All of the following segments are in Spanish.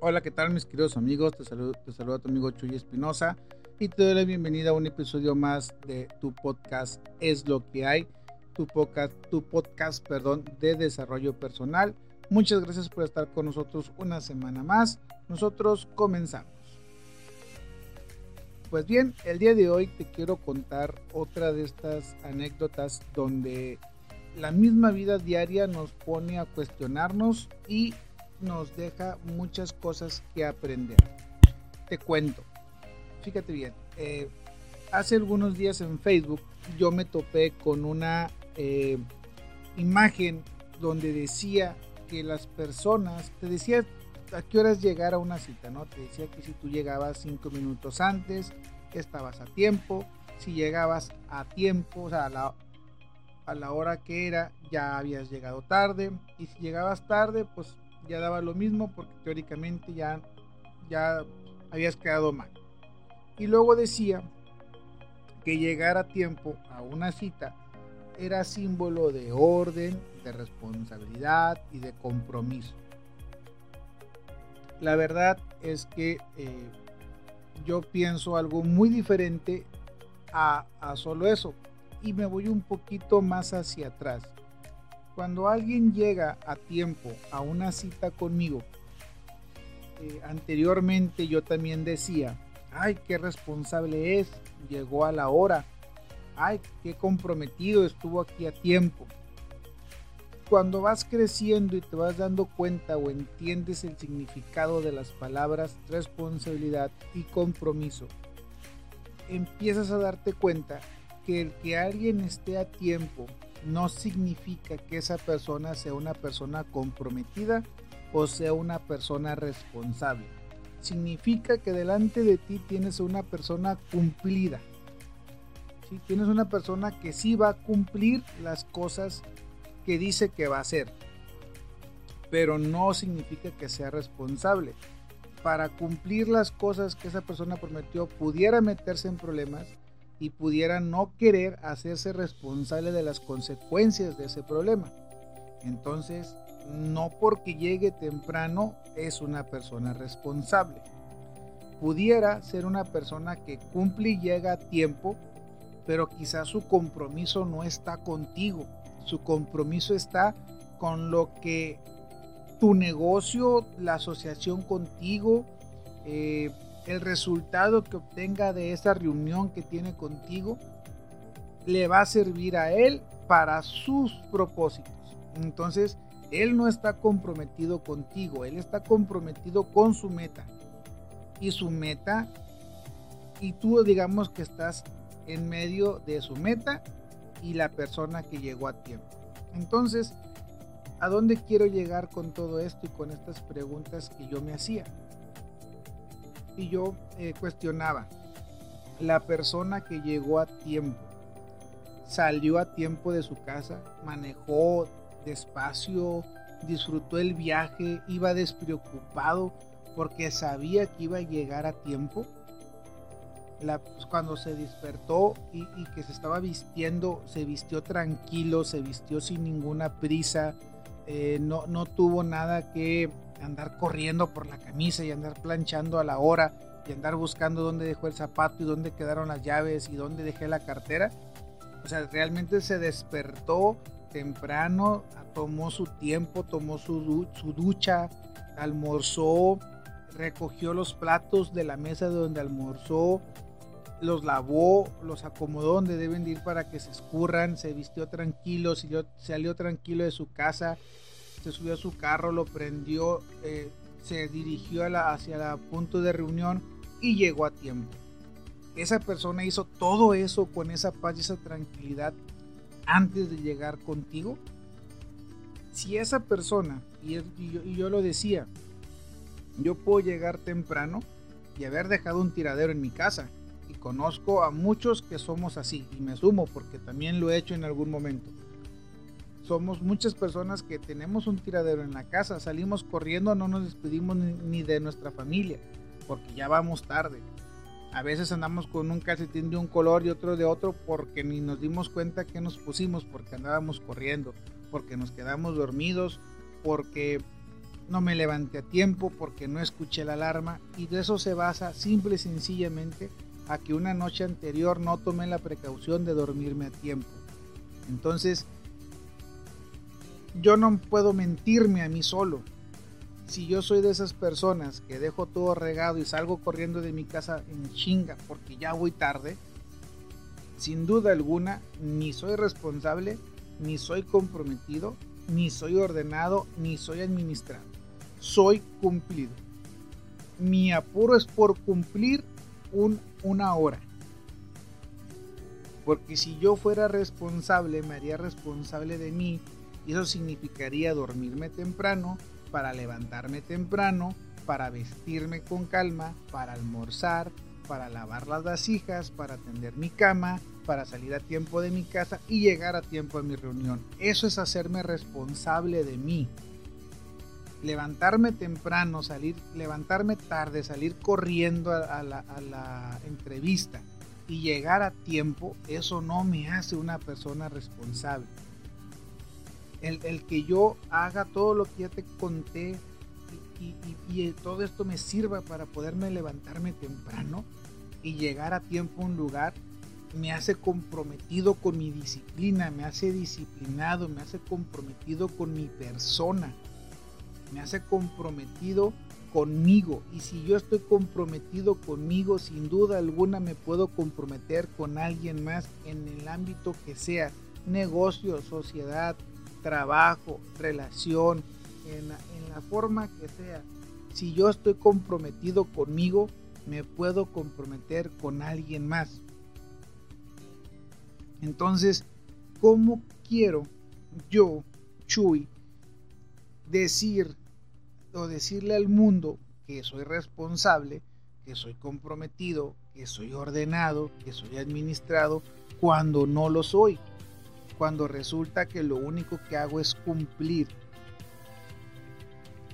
Hola, ¿qué tal mis queridos amigos? Te saludo, te tu amigo Chuy Espinosa y te doy la bienvenida a un episodio más de tu podcast Es lo que hay, tu podcast, tu podcast, perdón, de desarrollo personal. Muchas gracias por estar con nosotros una semana más. Nosotros comenzamos. Pues bien, el día de hoy te quiero contar otra de estas anécdotas donde la misma vida diaria nos pone a cuestionarnos y nos deja muchas cosas que aprender. Te cuento, fíjate bien, eh, hace algunos días en Facebook yo me topé con una eh, imagen donde decía que las personas, te decía a qué horas llegar a una cita, ¿no? Te decía que si tú llegabas cinco minutos antes, estabas a tiempo, si llegabas a tiempo, o sea, a la, a la hora que era, ya habías llegado tarde, y si llegabas tarde, pues ya daba lo mismo porque teóricamente ya, ya habías quedado mal. Y luego decía que llegar a tiempo a una cita era símbolo de orden, de responsabilidad y de compromiso. La verdad es que eh, yo pienso algo muy diferente a, a solo eso y me voy un poquito más hacia atrás. Cuando alguien llega a tiempo a una cita conmigo, eh, anteriormente yo también decía, ay, qué responsable es, llegó a la hora, ay, qué comprometido estuvo aquí a tiempo. Cuando vas creciendo y te vas dando cuenta o entiendes el significado de las palabras responsabilidad y compromiso, empiezas a darte cuenta que el que alguien esté a tiempo no significa que esa persona sea una persona comprometida o sea una persona responsable. Significa que delante de ti tienes una persona cumplida. si Tienes una persona que sí va a cumplir las cosas que dice que va a hacer. Pero no significa que sea responsable. Para cumplir las cosas que esa persona prometió pudiera meterse en problemas y pudiera no querer hacerse responsable de las consecuencias de ese problema. Entonces, no porque llegue temprano es una persona responsable. Pudiera ser una persona que cumple y llega a tiempo, pero quizás su compromiso no está contigo. Su compromiso está con lo que tu negocio, la asociación contigo, eh, el resultado que obtenga de esa reunión que tiene contigo le va a servir a él para sus propósitos. Entonces, él no está comprometido contigo, él está comprometido con su meta. Y su meta, y tú digamos que estás en medio de su meta y la persona que llegó a tiempo. Entonces, ¿a dónde quiero llegar con todo esto y con estas preguntas que yo me hacía? Y yo eh, cuestionaba, la persona que llegó a tiempo, salió a tiempo de su casa, manejó despacio, disfrutó el viaje, iba despreocupado porque sabía que iba a llegar a tiempo. Pues, cuando se despertó y, que se estaba vistiendo, se vistió tranquilo, se vistió sin ninguna prisa, eh, no, no tuvo nada que andar corriendo por la camisa y andar planchando a la hora y andar buscando dónde dejó el zapato y dónde quedaron las llaves y dónde dejé la cartera. O sea, realmente se despertó temprano, tomó su tiempo, tomó su, su ducha, almorzó, recogió los platos de la mesa de donde almorzó, los lavó, los acomodó donde deben ir para que se escurran, se vistió tranquilo, salió, salió tranquilo de su casa, se subió a su carro, lo prendió, eh, se dirigió hacia el punto de reunión y llegó a tiempo. Esa persona hizo todo eso con esa paz y esa tranquilidad antes de llegar contigo. Si esa persona, y, y yo lo decía, yo puedo llegar temprano y haber dejado un tiradero en mi casa. Y conozco a muchos que somos así, y me sumo porque también lo he hecho en algún momento somos muchas personas que tenemos un tiradero en la casa, salimos corriendo, no nos despedimos ni, de nuestra familia, porque ya vamos tarde. A veces andamos con un calcetín de un color y otro de otro porque ni nos dimos cuenta que nos pusimos, porque andábamos corriendo, porque nos quedamos dormidos, porque no me levanté a tiempo porque no escuché la alarma y de eso se basa simple y sencillamente a que una noche anterior no tomé la precaución de dormirme a tiempo. Entonces, yo no puedo mentirme a mí solo. Si yo soy de esas personas que dejo todo regado y salgo corriendo de mi casa en chinga porque ya voy tarde, sin duda alguna ni soy responsable, ni soy comprometido, ni soy ordenado, ni soy administrado. Soy cumplido. Mi apuro es por cumplir un, una hora. Porque si yo fuera responsable, me haría responsable de mí y eso significaría dormirme temprano, para levantarme temprano, para vestirme con calma, para almorzar, para lavar las vasijas, para atender mi cama, para salir a tiempo de mi casa y llegar a tiempo a mi reunión. Eso es hacerme responsable de mí. Levantarme temprano, salir, levantarme tarde, salir corriendo a, la, a la entrevista y llegar a tiempo, eso no me hace una persona responsable el, que yo haga todo lo que ya te conté y, y, todo esto me sirva para poderme levantarme temprano y llegar a tiempo a un lugar, me hace comprometido con mi disciplina, me hace disciplinado, me hace comprometido con mi persona, me hace comprometido conmigo. Y si yo estoy comprometido conmigo, sin duda alguna me puedo comprometer con alguien más en el ámbito que sea, negocio, sociedad, trabajo, relación, en la, forma que sea. Si yo estoy comprometido conmigo, me puedo comprometer con alguien más. Entonces, ¿cómo quiero yo, Chuy, decir o decirle al mundo que soy responsable, que soy comprometido, que soy ordenado, que soy administrado, cuando no lo soy? Cuando resulta que lo único que hago es cumplir.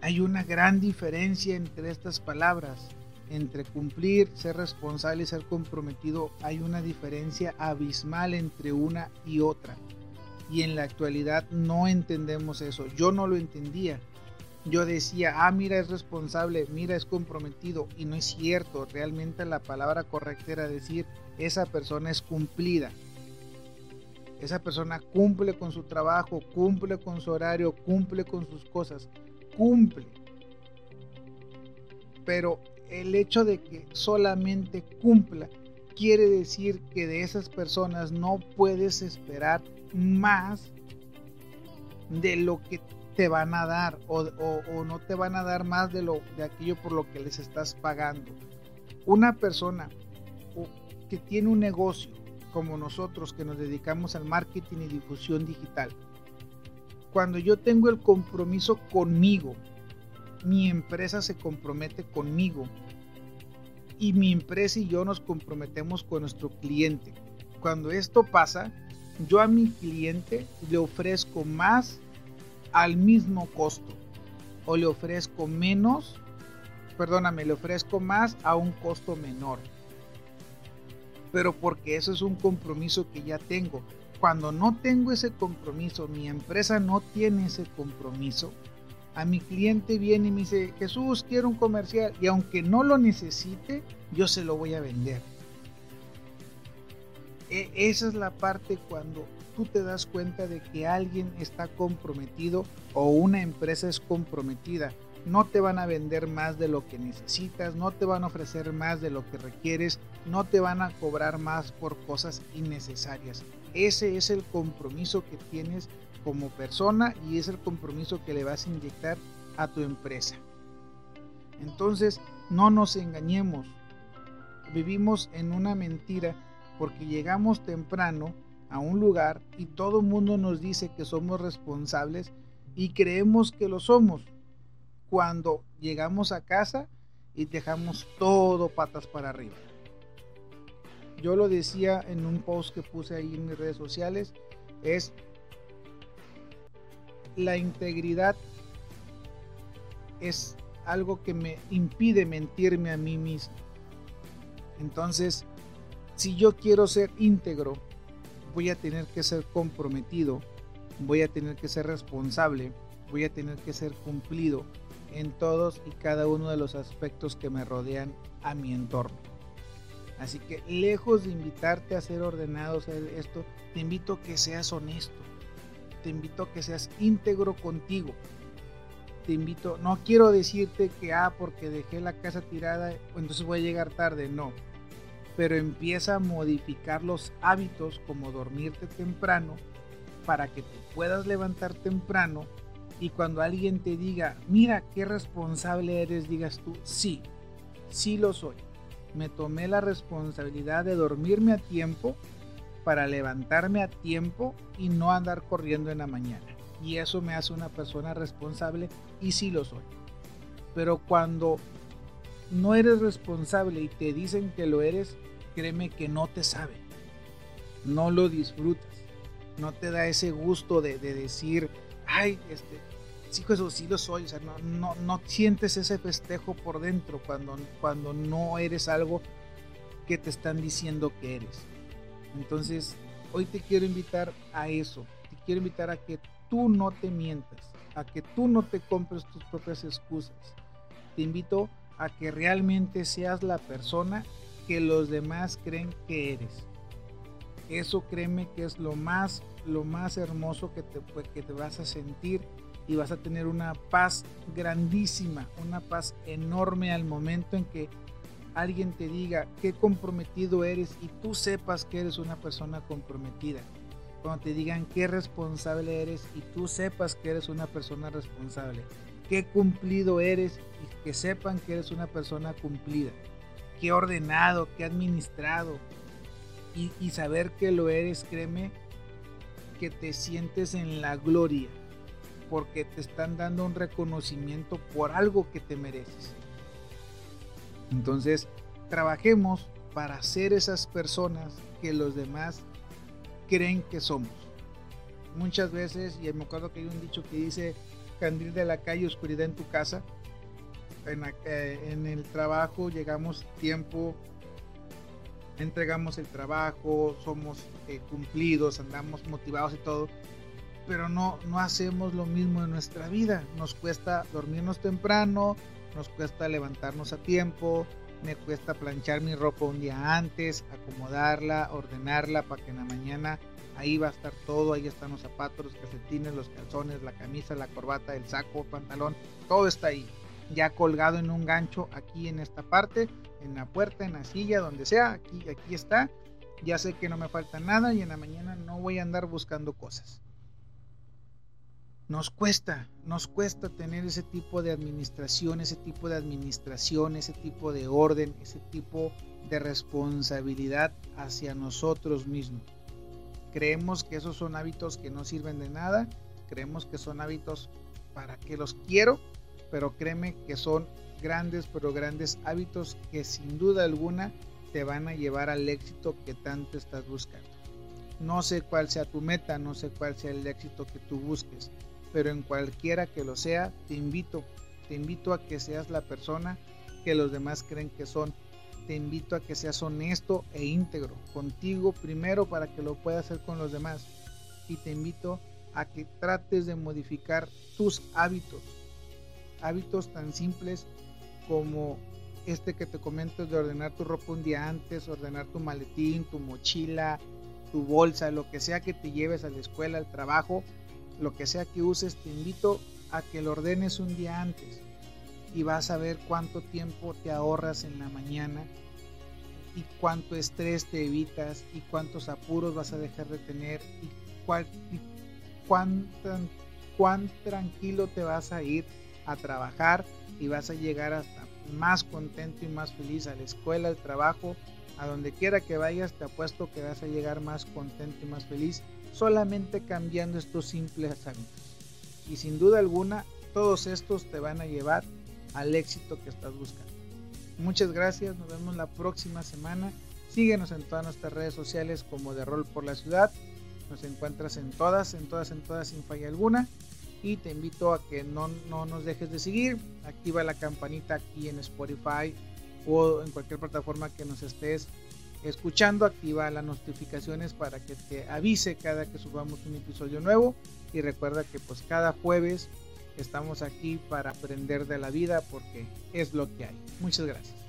Hay una gran diferencia entre estas palabras. Entre cumplir, ser responsable y ser comprometido hay una diferencia abismal entre una y otra. Y en la actualidad no entendemos eso. Yo no lo entendía. Yo decía, ah, mira, es responsable, mira, es comprometido. Y no es cierto. Realmente la palabra correcta era decir, esa persona es cumplida esa persona cumple con su trabajo, cumple con su horario, cumple con sus cosas, cumple. Pero el hecho de que solamente cumpla quiere decir que de esas personas no puedes esperar más de lo que te van a dar o, no te van a dar más de lo de aquello por lo que les estás pagando. Una persona que tiene un negocio como nosotros que nos dedicamos al marketing y difusión digital. Cuando yo tengo el compromiso conmigo, mi empresa se compromete conmigo y mi empresa y yo nos comprometemos con nuestro cliente. Cuando esto pasa, yo a mi cliente le ofrezco más al mismo costo o le ofrezco menos, perdóname, le ofrezco más a un costo menor pero porque eso es un compromiso que ya tengo. Cuando no tengo ese compromiso, mi empresa no tiene ese compromiso, a mi cliente viene y me dice, Jesús, quiero un comercial, y aunque no lo necesite, yo se lo voy a vender. E esa es la parte cuando tú te das cuenta de que alguien está comprometido o una empresa es comprometida no te van a vender más de lo que necesitas, no te van a ofrecer más de lo que requieres, no te van a cobrar más por cosas innecesarias. Ese es el compromiso que tienes como persona y es el compromiso que le vas a inyectar a tu empresa. Entonces, no nos engañemos. Vivimos en una mentira porque llegamos temprano a un lugar y todo el mundo nos dice que somos responsables y creemos que lo somos cuando llegamos a casa y dejamos todo patas para arriba. Yo lo decía en un post que puse ahí en mis redes sociales, es la integridad es algo que me impide mentirme a mí mismo. Entonces, si yo quiero ser íntegro, voy a tener que ser comprometido, voy a tener que ser responsable, voy a tener que ser cumplido, en todos y cada uno de los aspectos que me rodean a mi entorno. Así que lejos de invitarte a ser ordenado, a esto, te invito a que seas honesto. Te invito a que seas íntegro contigo. Te invito, no quiero decirte que, ah, porque dejé la casa tirada, entonces voy a llegar tarde. No. Pero empieza a modificar los hábitos como dormirte temprano para que te puedas levantar temprano y cuando alguien te diga, mira qué responsable eres, digas tú, sí, sí lo soy. Me tomé la responsabilidad de dormirme a tiempo para levantarme a tiempo y no andar corriendo en la mañana. Y eso me hace una persona responsable y sí lo soy. Pero cuando no eres responsable y te dicen que lo eres, créeme que no te sabe. No lo disfrutas. No te da ese gusto de, de decir, ay, este, sí, sí lo soy, o sea, no, no, no sientes ese festejo por dentro cuando, cuando no eres algo que te están diciendo que eres. Entonces, hoy te quiero invitar a eso, te quiero invitar a que tú no te mientas, a que tú no te compres tus propias excusas. Te invito a que realmente seas la persona que los demás creen que eres. Eso créeme que es lo más, lo más hermoso que te, que te vas a sentir y vas a tener una paz grandísima, una paz enorme al momento en que alguien te diga qué comprometido eres y tú sepas que eres una persona comprometida. Cuando te digan qué responsable eres y tú sepas que eres una persona responsable. Qué cumplido eres y que sepan que eres una persona cumplida. Qué ordenado, qué administrado. Y, saber que lo eres, créeme, que te sientes en la gloria porque te están dando un reconocimiento por algo que te mereces. Entonces, trabajemos para ser esas personas que los demás creen que somos. Muchas veces, y me acuerdo que hay un dicho que dice, candil de la calle, oscuridad en tu casa. En, eh, el trabajo llegamos tiempo, entregamos el trabajo, somos eh, cumplidos, andamos motivados y todo, pero no, no hacemos lo mismo en nuestra vida. Nos cuesta dormirnos temprano, nos cuesta levantarnos a tiempo, me cuesta planchar mi ropa un día antes, acomodarla, ordenarla para que en la mañana ahí va a estar todo, ahí están los zapatos, los calcetines, los calzones, la camisa, la corbata, el saco, pantalón, todo está ahí, ya colgado en un gancho aquí en esta parte, en la puerta, en la silla, donde sea, aquí, aquí está. Ya sé que no me falta nada y en la mañana no voy a andar buscando cosas. Nos cuesta, nos cuesta tener ese tipo de administración, ese tipo de administración, ese tipo de orden, ese tipo de responsabilidad hacia nosotros mismos. Creemos que esos son hábitos que no sirven de nada, creemos que son hábitos para que los quiero, pero créeme que son grandes, pero grandes hábitos que sin duda alguna te van a llevar al éxito que tanto estás buscando. No sé cuál sea tu meta, no sé cuál sea el éxito que tú busques, pero en cualquiera que lo sea, te invito, te invito a que seas la persona que los demás creen que son. Te invito a que seas honesto e íntegro contigo primero para que lo puedas hacer con los demás. Y te invito a que trates de modificar tus hábitos. Hábitos tan simples como este que te comento de ordenar tu ropa un día antes, ordenar tu maletín, tu mochila, tu bolsa, lo que sea que te lleves a la escuela, al trabajo, lo que sea que uses, te invito a que lo ordenes un día antes y vas a ver cuánto tiempo te ahorras en la mañana y cuánto estrés te evitas y cuántos apuros vas a dejar de tener y, cuán, cuán tranquilo te vas a ir a trabajar y vas a llegar hasta más contento y más feliz a la escuela, al trabajo, a donde quiera que vayas, te apuesto que vas a llegar más contento y más feliz solamente cambiando estos simples hábitos. Y sin duda alguna, todos estos te van a llevar al éxito que estás buscando. Muchas gracias, nos vemos la próxima semana. Síguenos en todas nuestras redes sociales como de Rol por la Ciudad. Nos encuentras en todas, en todas, en todas sin falla alguna. Y te invito a que no, no nos dejes de seguir. Activa la campanita aquí en Spotify o en cualquier plataforma que nos estés escuchando, activa las notificaciones para que te avise cada que subamos un episodio nuevo y recuerda que pues cada jueves Estamos aquí para aprender de la vida porque es lo que hay. Muchas gracias.